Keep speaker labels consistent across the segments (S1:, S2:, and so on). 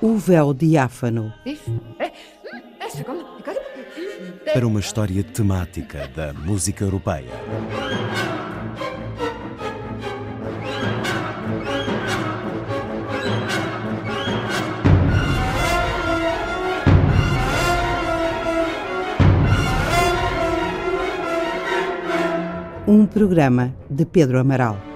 S1: O véu diáfano.
S2: Para uma história temática da música europeia.
S1: Um programa de Pedro Amaral.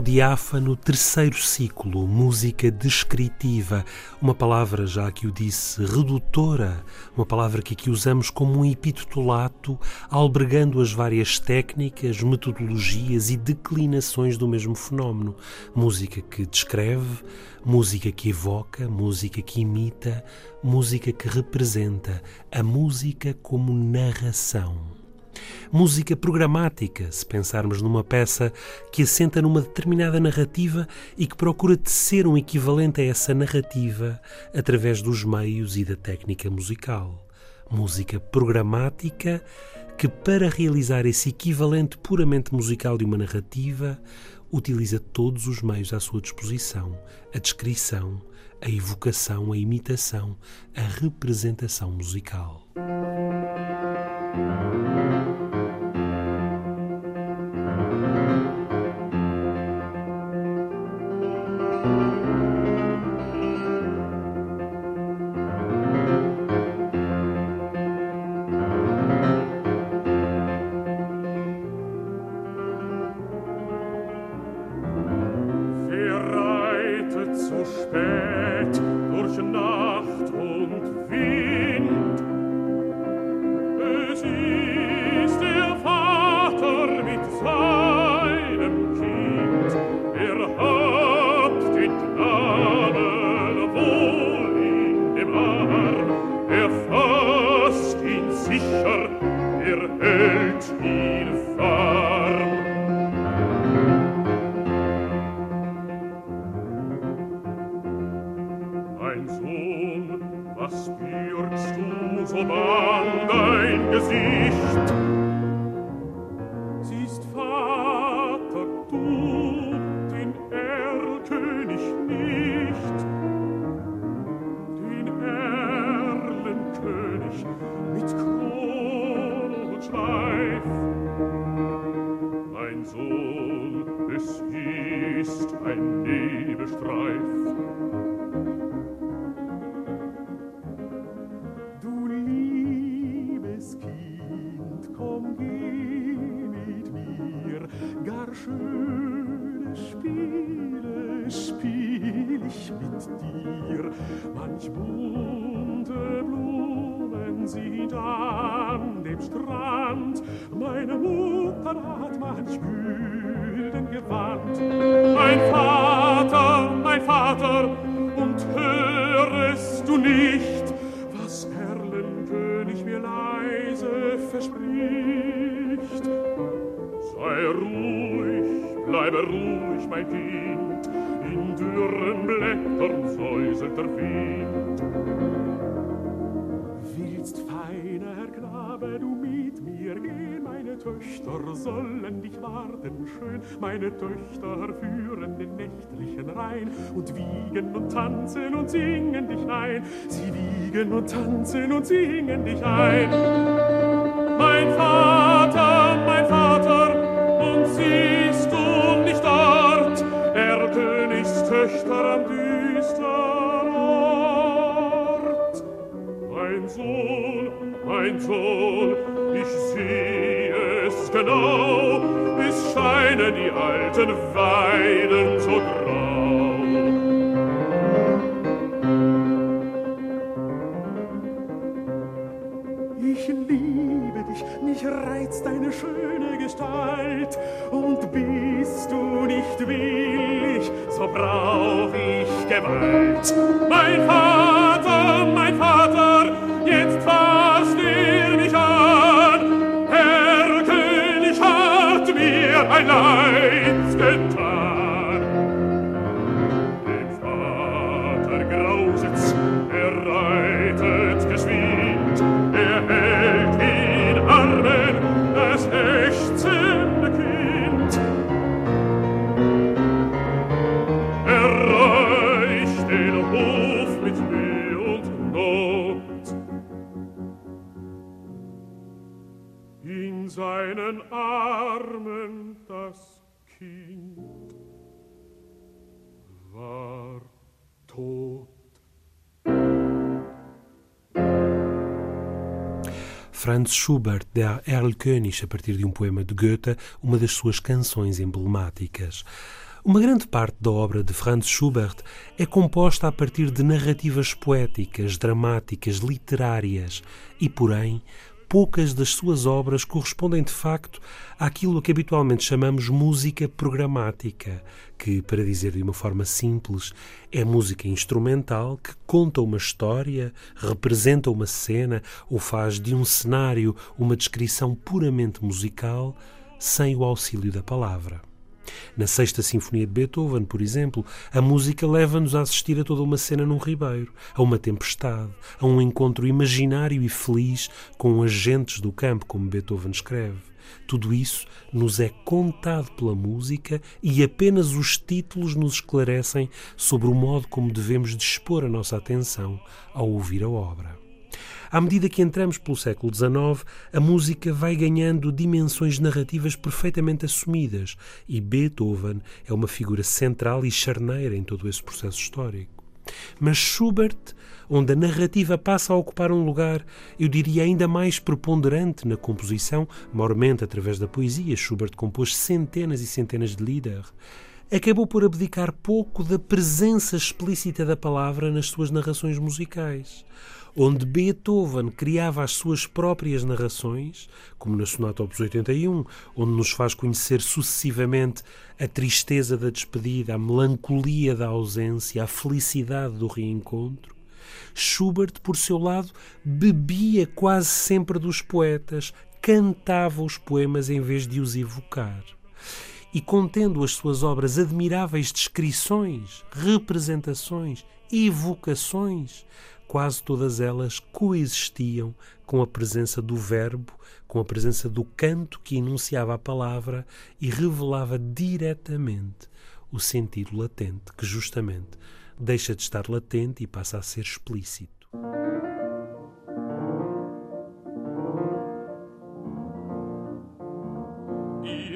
S3: O diáfano, terceiro ciclo, música descritiva, uma palavra, já que o disse, redutora, uma palavra que aqui usamos como um epitolato, albergando as várias técnicas, metodologias e declinações do mesmo fenómeno. Música que descreve, música que evoca, música que imita, música que representa, a música como narração. Música programática, se pensarmos numa peça que assenta numa determinada narrativa e que procura tecer um equivalente a essa narrativa através dos meios e da técnica musical. Música programática que, para realizar esse equivalente puramente musical de uma narrativa, utiliza todos os meios à sua disposição: a descrição, a evocação, a imitação, a representação musical.
S4: Meine Töchter führen den nächtlichen Rhein und wiegen und tanzen und singen dich ein. Sie wiegen und tanzen und singen dich ein. Mein Vater, scheint schon, ich sehe es genau, es scheinen die alten Weiden so grau.
S3: Ich liebe dich, mich reizt deine schöne Gestalt, und bist du nicht willig, so brauch ich Gewalt. Mein Vater!
S5: Franz Schubert dá Erlkönig, a partir de um poema de Goethe, uma das suas canções emblemáticas. Uma grande parte da obra de Franz Schubert é composta a partir de narrativas poéticas, dramáticas, literárias e, porém, poucas das suas obras correspondem de facto àquilo que habitualmente chamamos música programática, que, para dizer de uma forma simples, é música instrumental que conta uma história, representa uma cena ou faz de um cenário uma descrição puramente musical sem o auxílio da palavra. Na Sexta Sinfonia de Beethoven, por exemplo, a música leva-nos a assistir a toda uma cena num ribeiro, a uma tempestade, a um encontro imaginário e feliz com agentes do campo, como Beethoven escreve. Tudo isso nos é contado pela música e apenas os títulos nos esclarecem sobre o modo como devemos dispor a nossa atenção ao ouvir a obra. À medida que entramos pelo século XIX, a música vai ganhando dimensões narrativas perfeitamente assumidas e Beethoven é uma figura central e charneira em todo esse processo histórico. Mas Schubert, onde a narrativa passa a ocupar um lugar, eu diria ainda mais preponderante na composição, maiormente através da poesia, Schubert compôs centenas e centenas de Lieder, acabou por abdicar pouco da presença explícita da palavra nas suas narrações musicais onde Beethoven criava as suas próprias narrações, como na Sonata Opus 81, onde nos faz conhecer sucessivamente a tristeza da despedida, a melancolia da ausência, a felicidade do reencontro. Schubert, por seu lado, bebia quase sempre dos poetas, cantava os poemas em vez de os evocar e contendo as suas obras admiráveis descrições, representações, evocações, quase todas elas coexistiam com a presença do verbo, com a presença do canto que enunciava a palavra e revelava diretamente o sentido latente, que justamente deixa de estar latente e passa a ser explícito.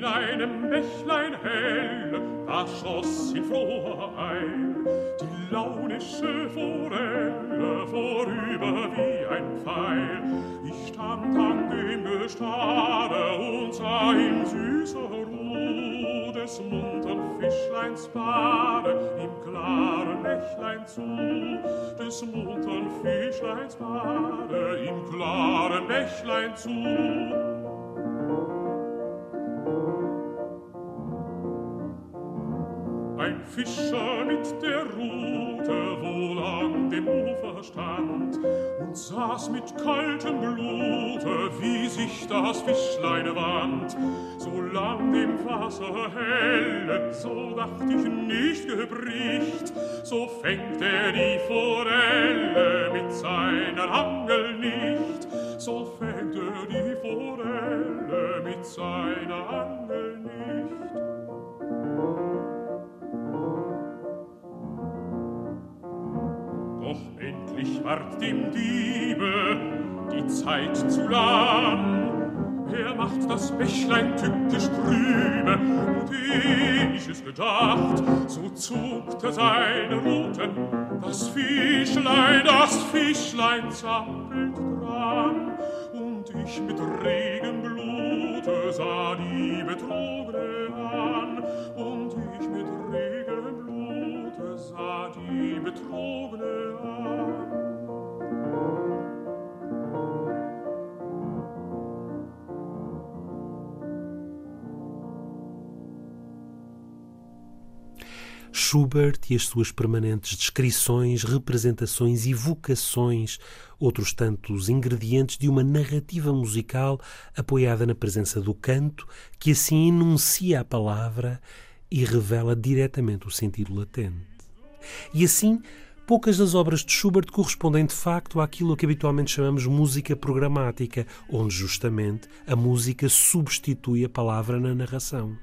S3: In einem Bächlein hell, da schoss in froher Eil die launische Forelle vorüber wie ein Pfeil. Ich stand an dem Gestade und sah in süßer Ruhe des muntern Fischleins Bade im klaren Bächlein zu, des muntern Fischleins Bade im klaren Bächlein zu. Fischer mit der Rute wohl an dem Ufer stand und saß mit kaltem Blute, wie sich das Fischlein wand. So lang dem Wasser helle, so dacht ich nicht gebricht, so fängt er die Forelle mit seiner Angel nicht, so fängt er die Forelle mit seiner Angel ward dem Diebe die Zeit zu lang. Er macht das Bächlein tückisch trübe, und eh ich es gedacht, so zuckte seine Ruten, das Fischlein, das Fischlein zappelt dran, und ich mit regem Blute sah die Betrogene an, und ich mit regem Blute sah die Betrogene an.
S5: Schubert e as suas permanentes descrições, representações, evocações, outros tantos ingredientes de uma narrativa musical apoiada na presença do canto, que assim enuncia a palavra e revela diretamente o sentido latente. E assim, poucas das obras de Schubert correspondem de facto àquilo que habitualmente chamamos música programática, onde justamente a música substitui a palavra na narração.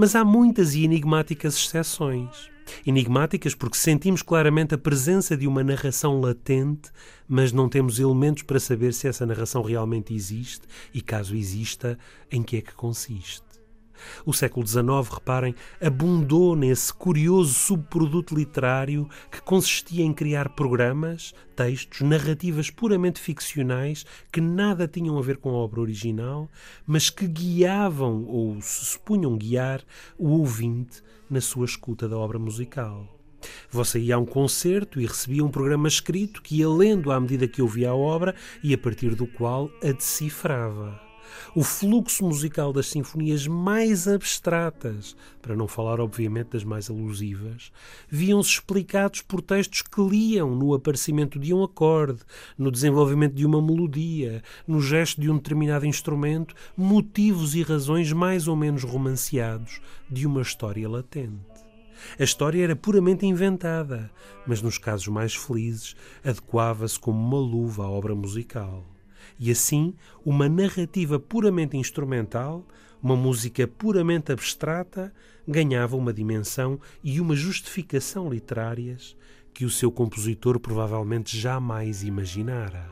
S5: Mas há muitas e enigmáticas exceções. Enigmáticas porque sentimos claramente a presença de uma narração latente, mas não temos elementos para saber se essa narração realmente existe e, caso exista, em que é que consiste. O século XIX, reparem, abundou nesse curioso subproduto literário que consistia em criar programas, textos, narrativas puramente ficcionais que nada tinham a ver com a obra original, mas que guiavam ou se supunham guiar o ouvinte na sua escuta da obra musical. Você ia a um concerto e recebia um programa escrito que ia lendo à medida que ouvia a obra e a partir do qual a decifrava o fluxo musical das sinfonias mais abstratas, para não falar, obviamente, das mais alusivas, viam-se explicados por textos que liam no aparecimento de um acorde, no desenvolvimento de uma melodia, no gesto de um determinado instrumento, motivos e razões mais ou menos romanceados de uma história latente. A história era puramente inventada, mas nos casos mais felizes adequava-se como uma luva à obra musical e assim uma narrativa puramente instrumental, uma música puramente abstrata, ganhava uma dimensão e uma justificação literárias que o seu compositor provavelmente jamais imaginara.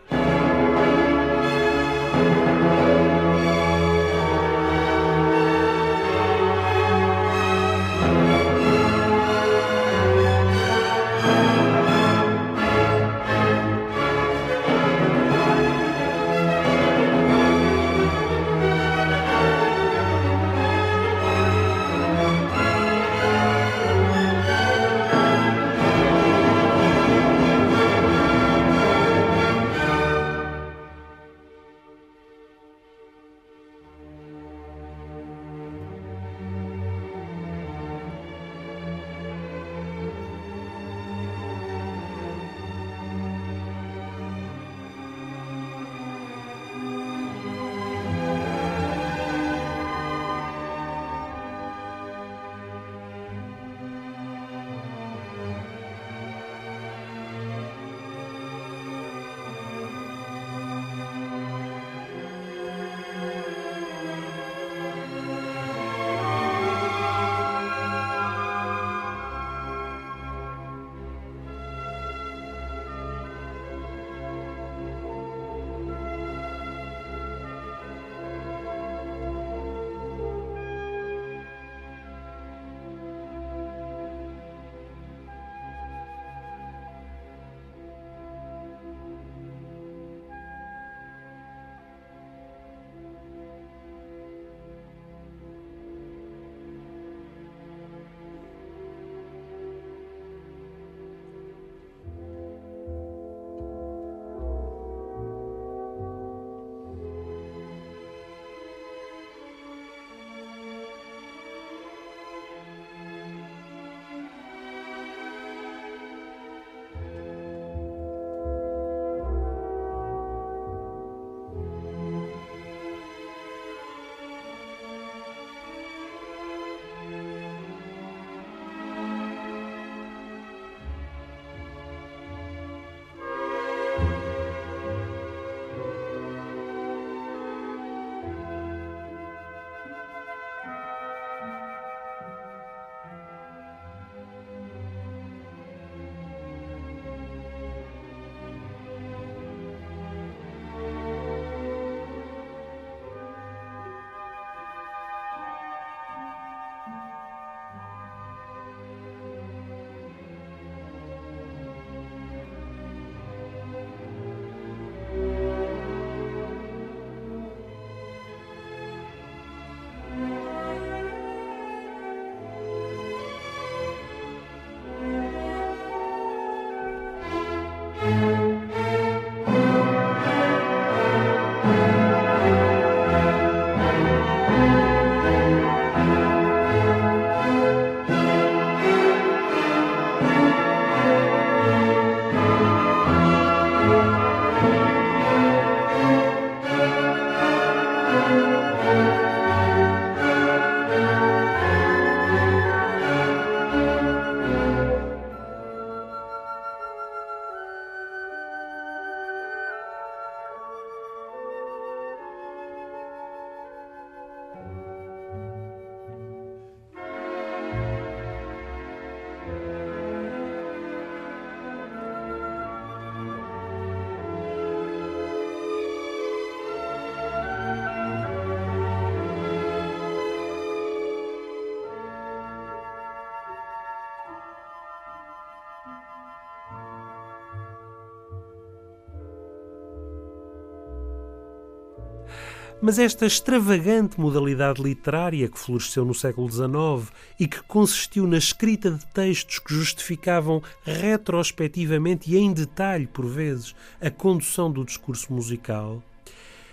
S5: Mas esta extravagante modalidade literária que floresceu no século XIX e que consistiu na escrita de textos que justificavam retrospectivamente e em detalhe, por vezes, a condução do discurso musical,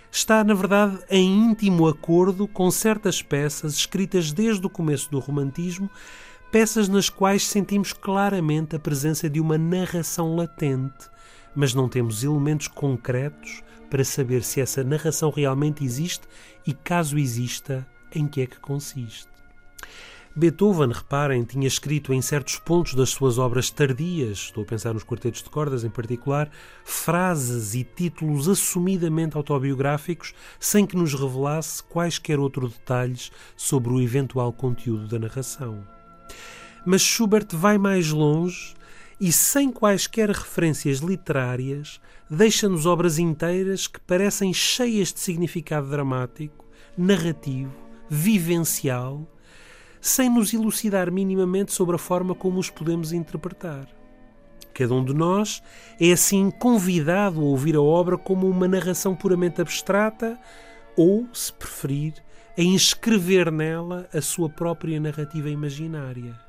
S5: está, na verdade, em íntimo acordo com certas peças escritas desde o começo do Romantismo, peças nas quais sentimos claramente a presença de uma narração latente, mas não temos elementos concretos para saber se essa narração realmente existe e, caso exista, em que é que consiste. Beethoven, reparem, tinha escrito em certos pontos das suas obras tardias, estou a pensar nos quartetos de cordas em particular, frases e títulos assumidamente autobiográficos, sem que nos revelasse quaisquer outros detalhes sobre o eventual conteúdo da narração. Mas Schubert vai mais longe e, sem quaisquer referências literárias, deixa-nos obras inteiras que parecem cheias de significado dramático, narrativo, vivencial, sem nos elucidar minimamente sobre a forma como os podemos interpretar. Cada um de nós é assim convidado a ouvir a obra como uma narração puramente abstrata ou, se preferir, a inscrever nela a sua própria narrativa imaginária.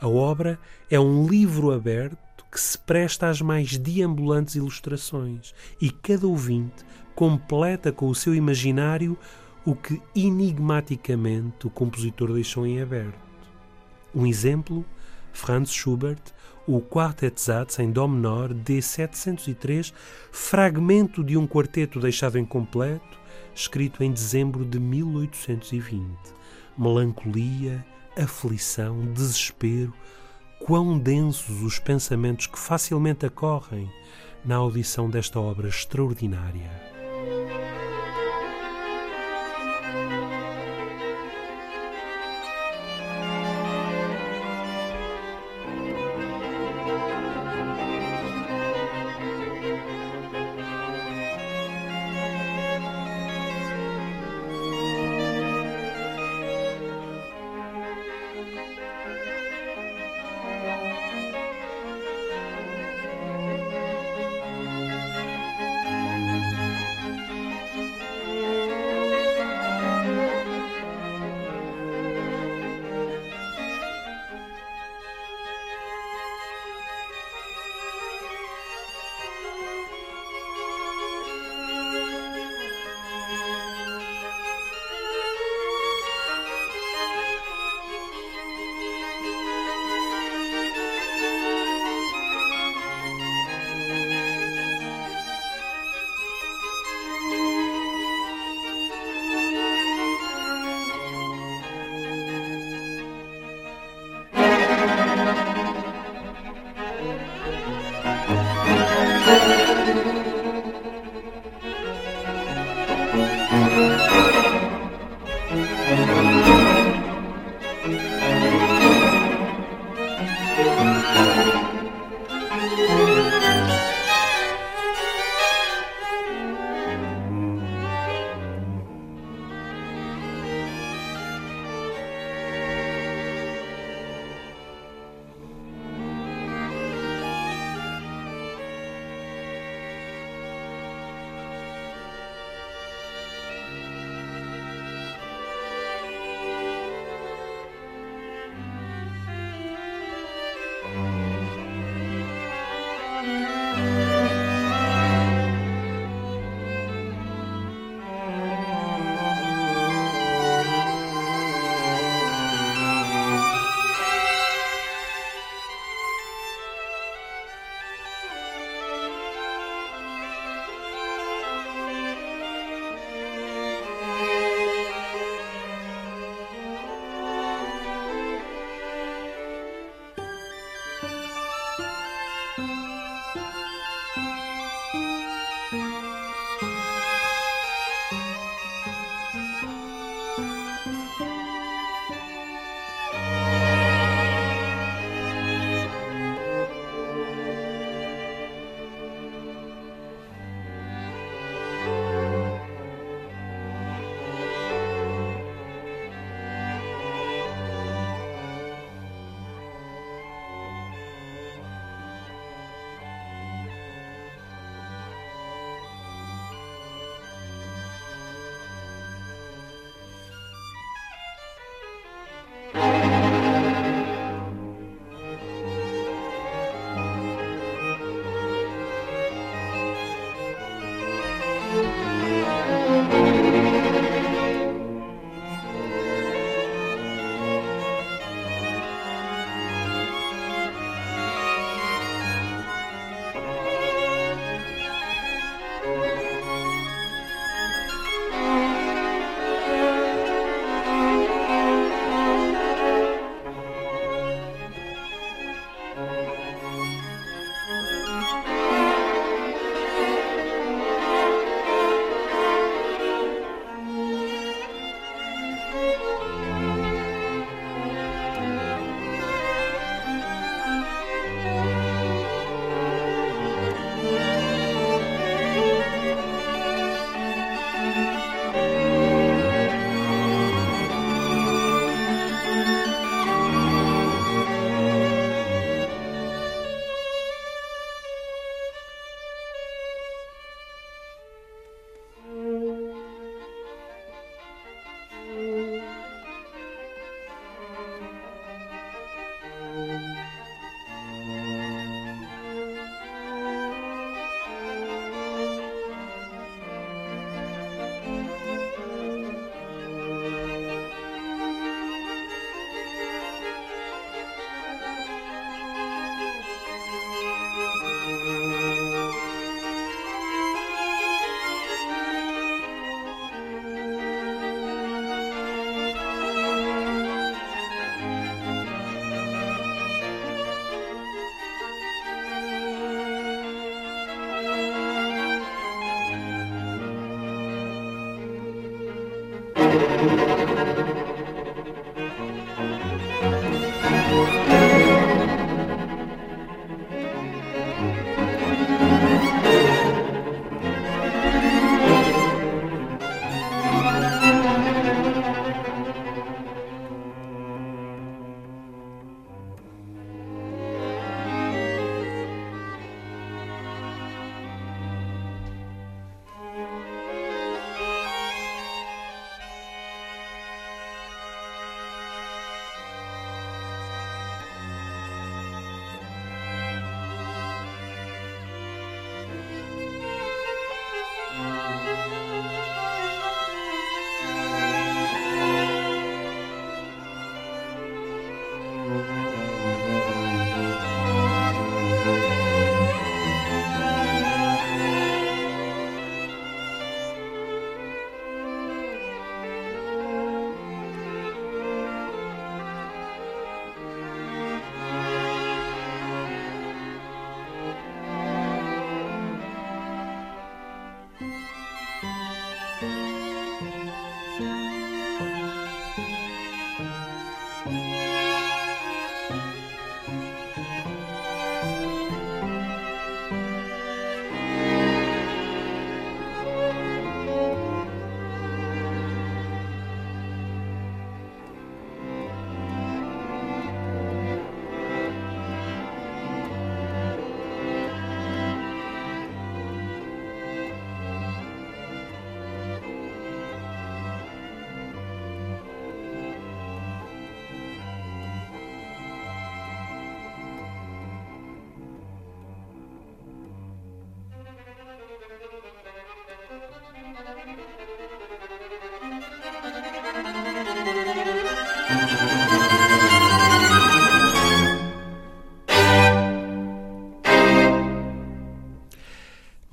S5: A obra é um livro aberto que se presta às mais deambulantes ilustrações e cada ouvinte completa com o seu imaginário o que enigmaticamente o compositor deixou em aberto. Um exemplo, Franz Schubert, o Quartet Satz em Dó menor D 703, fragmento de um quarteto deixado incompleto, escrito em dezembro de 1820. Melancolia, aflição, desespero, quão densos os pensamentos que facilmente ocorrem na audição desta obra extraordinária.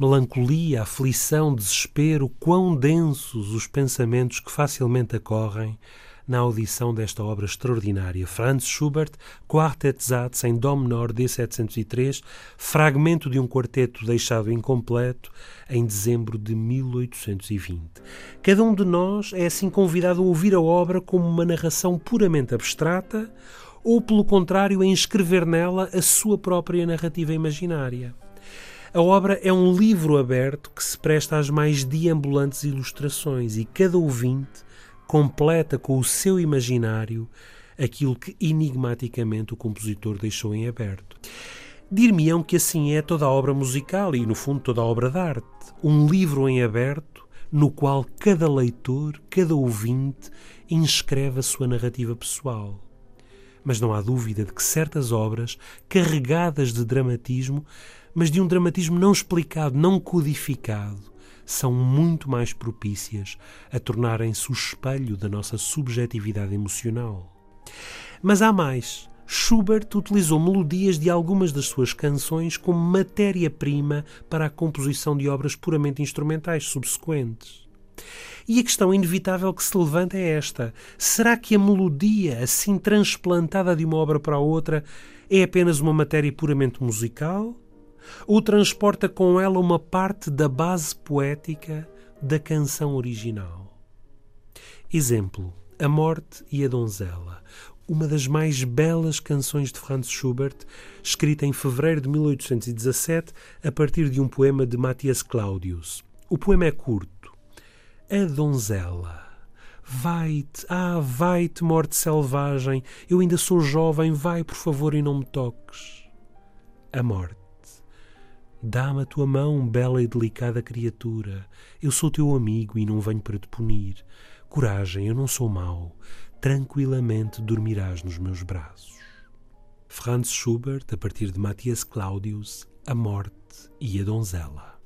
S5: Melancolia, aflição, desespero, quão densos os pensamentos que facilmente acorrem na audição desta obra extraordinária. Franz Schubert, Quartet Satz em Dó menor D703, fragmento de um quarteto deixado incompleto em dezembro de 1820. Cada um de nós é assim convidado a ouvir a obra como uma narração puramente abstrata ou, pelo contrário, a inscrever nela a sua própria narrativa imaginária. A obra é um livro aberto que se presta às mais deambulantes ilustrações e cada ouvinte completa com o seu imaginário aquilo que enigmaticamente o compositor deixou em aberto. Dir-me-ão que assim é toda a obra musical e, no fundo, toda a obra de arte. Um livro em aberto no qual cada leitor, cada ouvinte, inscreve a sua narrativa pessoal. Mas não há dúvida de que certas obras, carregadas de dramatismo, mas de um dramatismo não explicado, não codificado, são muito mais propícias a tornarem-se o espelho da nossa subjetividade emocional. Mas há mais. Schubert utilizou melodias de algumas das suas canções como matéria-prima para a composição de obras puramente instrumentais subsequentes. E a questão inevitável que se levanta é esta: será que a melodia, assim transplantada de uma obra para a outra, é apenas uma matéria puramente musical? Ou transporta com ela uma parte da base poética da canção original. Exemplo: A Morte e a Donzela, uma das mais belas canções de Franz Schubert, escrita em fevereiro de 1817 a partir de um poema de Matthias Claudius. O poema é curto. A Donzela. Vai-te, ah, vai-te, morte selvagem, eu ainda sou jovem, vai, por favor, e não me toques. A morte. Dá-me a tua mão, bela e delicada criatura. Eu sou teu amigo e não venho para te punir. Coragem, eu não sou mau. Tranquilamente dormirás nos meus braços. Franz Schubert, a partir de Matthias Claudius, A Morte e a Donzela.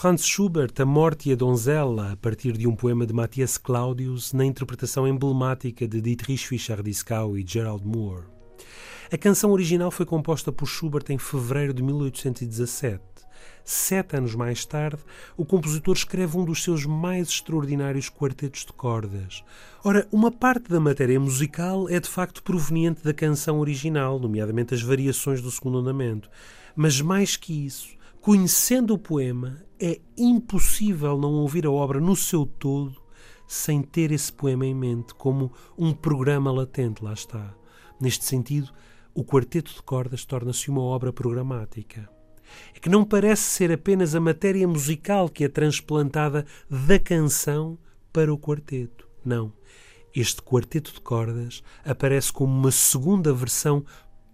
S5: Franz Schubert, A Morte e a Donzela, a partir de um poema de Matthias Claudius, na interpretação emblemática de Dietrich Fischer-Dieskau e Gerald Moore. A canção original foi composta por Schubert em fevereiro de 1817. Sete anos mais tarde, o compositor escreve um dos seus mais extraordinários quartetos de cordas. Ora, uma parte da matéria musical é de facto proveniente da canção original, nomeadamente as variações do segundo andamento. Mas mais que isso, Conhecendo o poema, é impossível não ouvir a obra no seu todo sem ter esse poema em mente, como um programa latente, lá está. Neste sentido, o Quarteto de Cordas torna-se uma obra programática. É que não parece ser apenas a matéria musical que é transplantada da canção para o quarteto. Não. Este quarteto de cordas aparece como uma segunda versão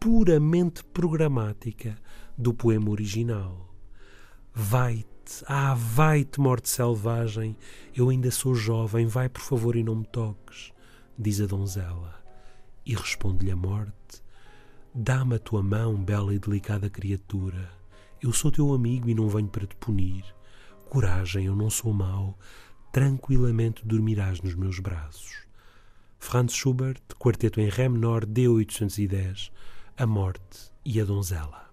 S5: puramente programática do poema original. Vai-te, ah, vai-te, morte selvagem, eu ainda sou jovem, vai por favor e não me toques, diz a donzela. E responde-lhe a morte: Dá-me a tua mão, bela e delicada criatura. Eu sou teu amigo e não venho para te punir. Coragem, eu não sou mau. Tranquilamente dormirás nos meus braços. Franz Schubert, quarteto em Ré menor, D810, A Morte e a Donzela.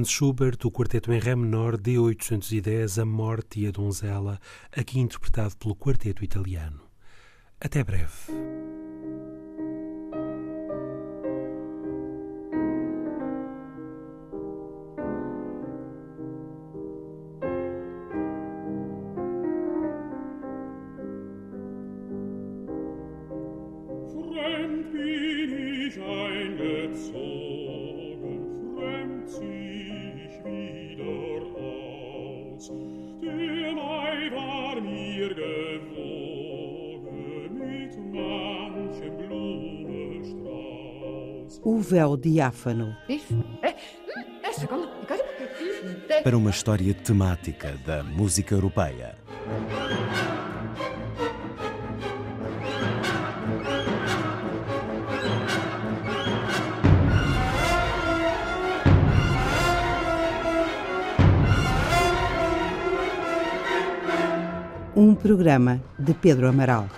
S3: Franz Schubert, o quarteto em Ré menor, D810, A Morte e a Donzela, aqui interpretado pelo quarteto italiano. Até breve.
S6: Véu diáfano.
S2: Para uma história temática da música europeia.
S6: Um programa de Pedro Amaral.